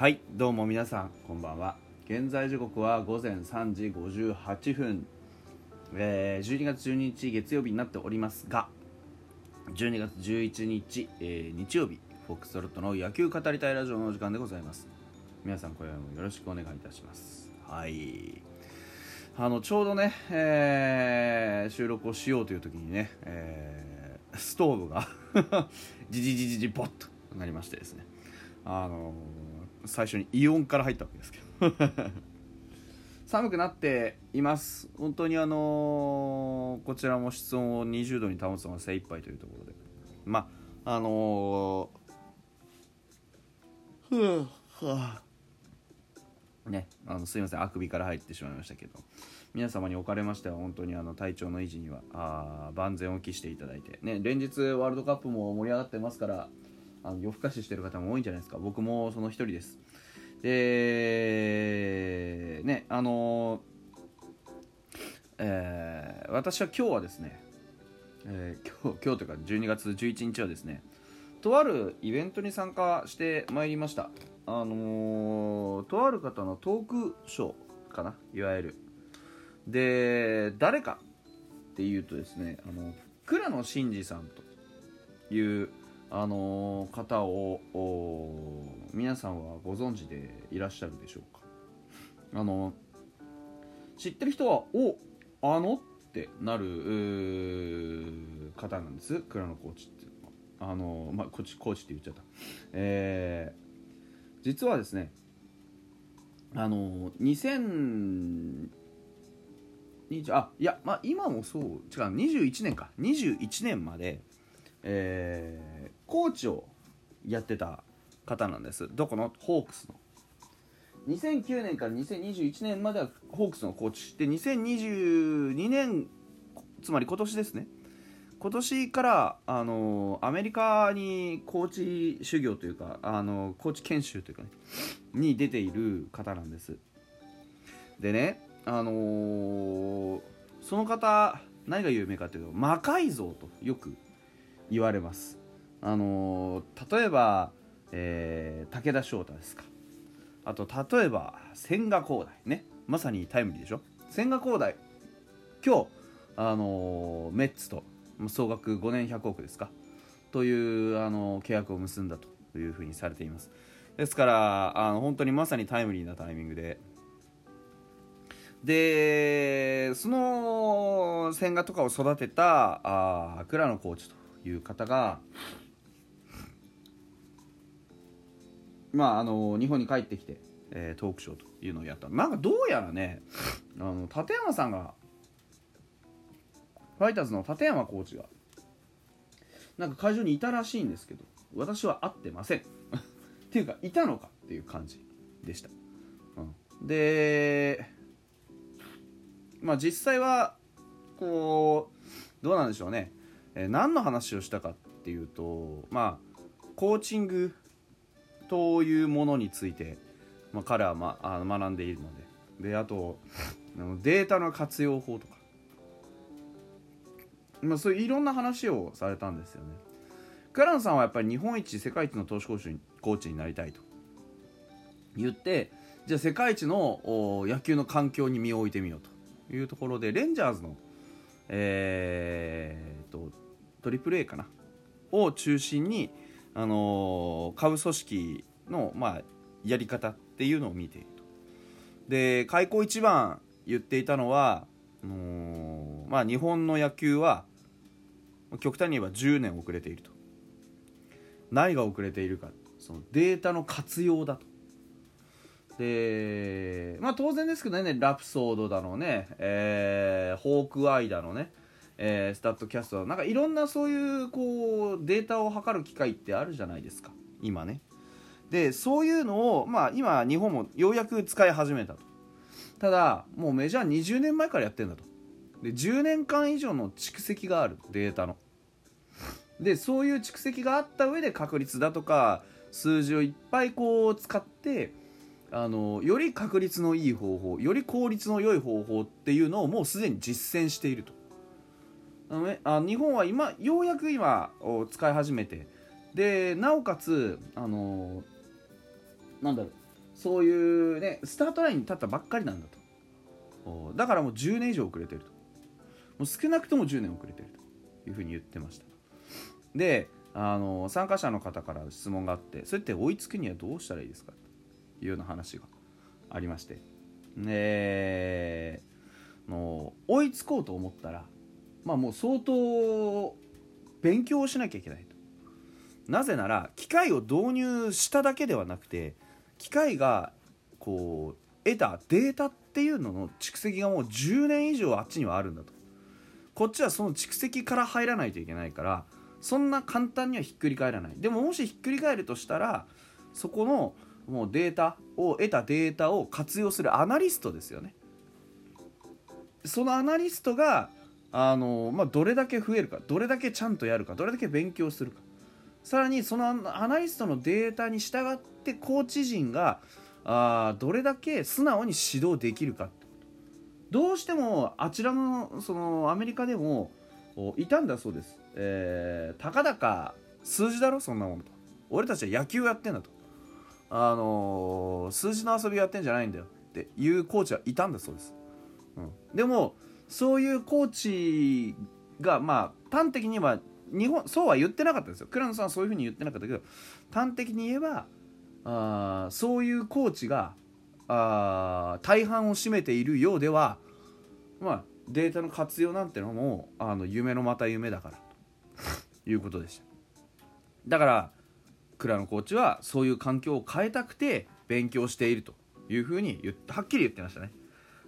はいどうも皆さんこんばんは。現在時刻は午前3時58分、えー、12月12日月曜日になっておりますが12月11日、えー、日曜日フォックストロットの野球語りたいラジオのお時間でございます。皆さん今夜もよろしくお願いいたします。はい。あのちょうどね、えー、収録をしようという時にね、えー、ストーブが じじじじじボッとなりましてですね。あのー、最初にイオンから入ったわけですけど。寒くなっています。本当にあのー、こちらも室温を20度に保つのが精一杯というところで。まああの、ふぅはあねあのすいません。あくびから入ってしまいましたけど。皆様におかれましては本当にあの体調の維持にはあ万全を期していただいて、ね、連日ワールドカップも盛り上がってますからあの夜更かししてる方も多いんじゃないですか。僕もその一人です。でねあのえー、私は今日はですね、えー、今日今日というか12月11日はですねとあるイベントに参加してまいりました。あのー、とある方のトークショーかないわゆる。で誰かっていうとですねあの倉野真二さんというあの方を皆さんはご存知でいらっしゃるでしょうか？あの知ってる人はおあのってなる方なんです。倉野コーチっていうのは。あのまあコーチコーチって言っちゃった。えー、実はですねあの2000あいやまあ今もそう違う21年か。21年までえー、コーチをやってた方なんです。どこの？ホークスの。2009年から2021年まではホークスのコーチで2022年つまり今年ですね。今年からあのアメリカにコーチ修行というかあのコーチ研修というかねに出ている方なんです。でねあのー、その方何が有名かというと魔改造とよく言われます。あの例えば、えー、武田翔太ですか。あと例えば千賀滉大ね。まさにタイムリーでしょ。千賀滉大今日あのメッツと総額5年100億ですか。というあの契約を結んだというふうにされています。ですからあの本当にまさにタイムリーなタイミングで。でその千賀とかを育てたあ倉野コーチと。いう方がまああの日本に帰ってきて、えー、トークショーというのをやった。なんかどうやらねあの立山さんがファイターズの立山コーチがなんか会場にいたらしいんですけど私は会ってません。っていうかいたのかっていう感じでした、うん、でまあ実際はこうどうなんでしょうね。えー、何の話をしたかっていうとまあコーチングというものについて、まあ、彼は、まあ、学んでいるので。であとデータの活用法とか、まあ、そういういろんな話をされたんですよね。倉野さんはやっぱり日本一世界一の投手コーチコーチになりたいと。言ってじゃあ世界一の野球の環境に身を置いてみようというところでレンジャーズのえー、とトリプル A かな？を中心に、あのー、下部組織の、まあ、やり方っていうのを見ていると。で開口一番言っていたのは、あの、まあ、日本の野球は極端に言えば10年遅れていると。何が遅れているかそのデータの活用だと。でまあ当然ですけどねラプソードだのね、えー、ホークアイだのね、えー、スタッドキャストなんかいろんなそういうこうデータを測る機会ってあるじゃないですか。今ね。でそういうのをまあ今日本もようやく使い始めたと。ただもうメジャー20年前からやってんだと。で10年間以上の蓄積がある。データの。でそういう蓄積があった上で確率だとか数字をいっぱいこう使ってあのより確率のいい方法より効率の良い方法っていうのをもうすでに実践していると。あ、日本は今ようやく今使い始めて。でなおかつあのなんだろう。そういうねスタートラインに立ったばっかりなんだと。だからもう10年以上遅れてると。もう少なくとも10年遅れてるというふうに言ってましたであの参加者の方から質問があってそれって追いつくにはどうしたらいいですか？というような話がありまして。での追いつこうと思ったらまあもう相当勉強しなきゃいけないと。なぜなら機械を導入しただけではなくて機械がこう得たデータっていうのの蓄積がもう10年以上あっちにはあるんだと。こっちはその蓄積から入らないといけないからそんな簡単にはひっくり返らない。でももしひっくり返るとしたらそこのもうデータを得たデータを活用するアナリストですよね。そのアナリストがあの、まあ、どれだけ増えるかどれだけちゃんとやるかどれだけ勉強するか。さらにそのアナリストのデータに従ってコーチ陣があどれだけ素直に指導できるか。どうしてもあちらのそのアメリカでもいたんだそうです、えー、たかだか数字だろ？そんなものと。俺たちは野球やってんだと。あのー、数字の遊びやってんじゃないんだよっていうコーチはいたんだそうです、うん、でもそういうコーチがまあ端的には日本そうは言ってなかったですよ。倉野さんはそういうふうに言ってなかったけど端的に言えばあそういうコーチがあ大半を占めているようではまあデータの活用なんてのもあの夢のまた夢だからということでした。だから倉野コーチはそういう環境を変えたくて勉強しているというふうに言ってはっきり言ってましたね。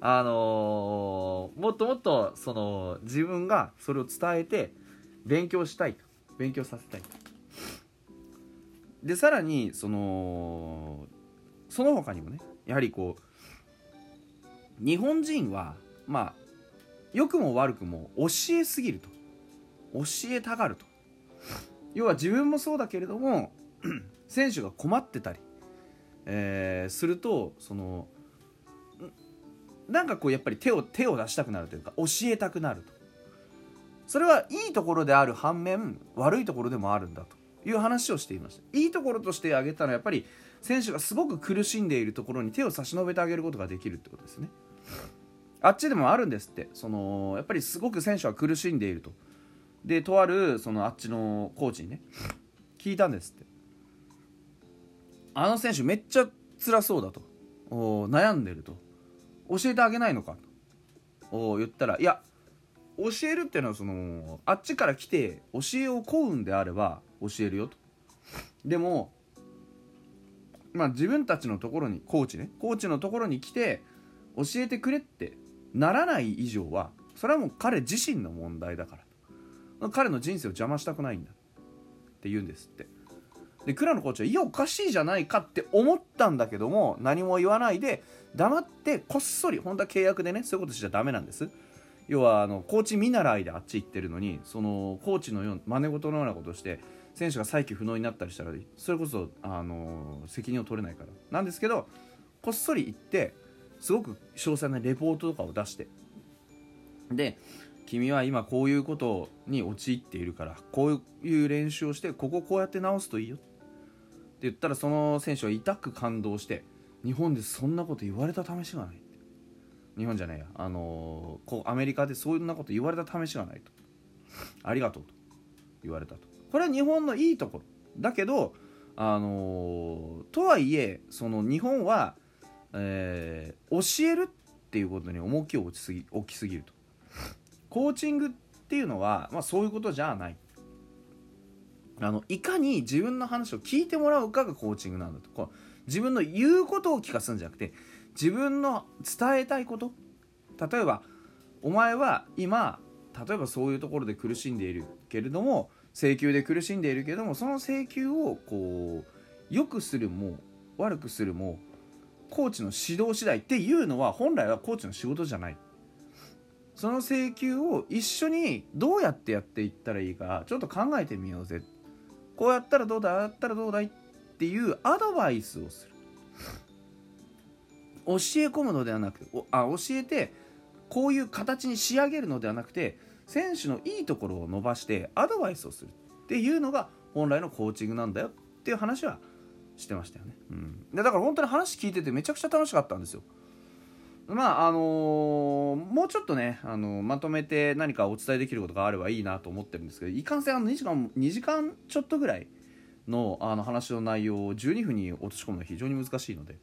あのー、もっともっとその自分がそれを伝えて勉強したい勉強させたいでさらにそのその他にもねやはりこう日本人はまあ良くも悪くも教えすぎると。教えたがると。要は自分もそうだけれども 選手が困ってたり、えー、するとそのなんかこうやっぱり手を手を出したくなるというか教えたくなると。それはいいところである反面悪いところでもあるんだという話をしていました。いいところとして挙げたのはやっぱり選手がすごく苦しんでいるところに手を差し伸べてあげることができるってことですね。あっちでもあるんですって。そのやっぱりすごく選手は苦しんでいると。でとあるそのあっちのコーチにね聞いたんですって。あの選手めっちゃ辛そうだと。悩んでると。教えてあげないのか？と言ったらいや教えるっていうのはそのあっちから来て教えを請うんであれば教えるよと。でもまあ自分たちのところにコーチねコーチのところに来て教えてくれってならない以上はそれはもう彼自身の問題だから彼の人生を邪魔したくないんだって言うんですって。で倉野コーチはいやおかしいじゃないかって思ったんだけども何も言わないで黙ってこっそり本当は契約でねそういうことしちゃダメなんです。要はあのコーチ見習いであっち行ってるのにそのコーチのよう真似事のようなことして選手が再起不能になったりしたらそれこそあの責任を取れないから。なんですけどこっそり行ってすごく詳細なレポートとかを出して。で君は今こういうことに陥っているからこういう練習をしてこここうやって直すといいよって言ったらその選手は痛く感動して日本でそんなこと言われた試しがない日本じゃないや。あのこうアメリカでそんなこと言われた試しがないと。ありがとうと。言われたと。これは日本のいいところ。だけどあのとはいえその日本はえー、教えるっていうことに重きを置きすぎ置きすぎると。コーチングっていうのは、まあ、そういうことじゃない。あのいかに自分の話を聞いてもらうかがコーチングなんだと。こう自分の言うことを聞かすんじゃなくて自分の伝えたいこと。例えばお前は今例えばそういうところで苦しんでいるけれども請求で苦しんでいるけれどもその請求をこう良くするも悪くするもコーチの指導次第っていうのは本来はコーチの仕事じゃない。その請求を一緒にどうやってやっていったらいいかちょっと考えてみようぜ。こうやったらどうだああやったらどうだいっていうアドバイスをする。教え込むのではなくおあ教えてこういう形に仕上げるのではなくて選手のいいところを伸ばしてアドバイスをするっていうのが本来のコーチングなんだよっていう話はしてましたよね、うん、でだから本当に話聞いててめちゃくちゃ楽しかったんですよ。まああのー、もうちょっとね、あのー、まとめて何かお伝えできることがあればいいなと思ってるんですけどいかんせんあの2時間 ,2 時間ちょっとぐらいのあの話の内容を12分に落とし込むのは非常に難しいので、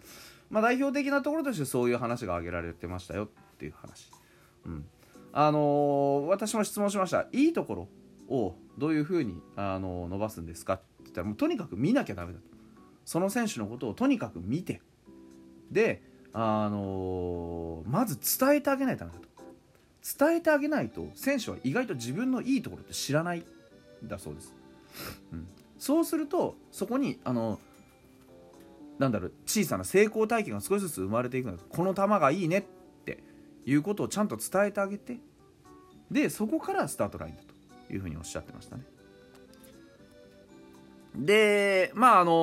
まあ、代表的なところとしてそういう話が挙げられてましたよっていう話、うん。あのー、私も質問しました。いいところをどういうふうに、あの伸ばすんですかって言ったらもうとにかく見なきゃダメだと。その選手のことをとにかく見て。であのー、まず伝えてあげないとダメだと。伝えてあげないと選手は意外と自分のいいところって知らないだそうです、うん、そうするとそこにあのなんだろう小さな成功体験が少しずつ生まれていくの。この球がいいねっていうことをちゃんと伝えてあげてでそこからスタートラインだというふうにおっしゃってましたね。で、まああのー、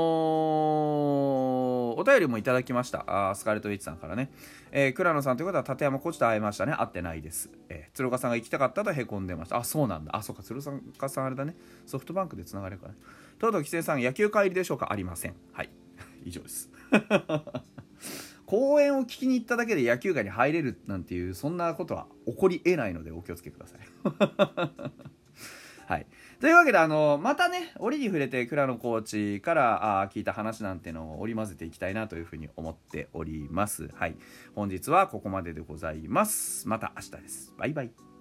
お便りもいただきました。あスカーレット・ウィッチさんからね。えー、倉野さんということは立山コーチと会いましたね。会ってないです。えー、鶴岡さんが行きたかったとへこんでました。あ、そうなんだ。あ、そうか、鶴岡さんあれだね。ソフトバンクでつながれるからね。とうとう規制さん、野球帰りでしょうか？ありません。はい。以上です。公演を聞きに行っただけで野球界に入れるなんていう、そんなことは起こりえないのでお気をつけください。はい。というわけで、あの、またね、折に触れて倉野コーチからあ聞いた話なんてのを織り交ぜていきたいなというふうに思っております。はい。本日はここまででございます。また明日です。バイバイ。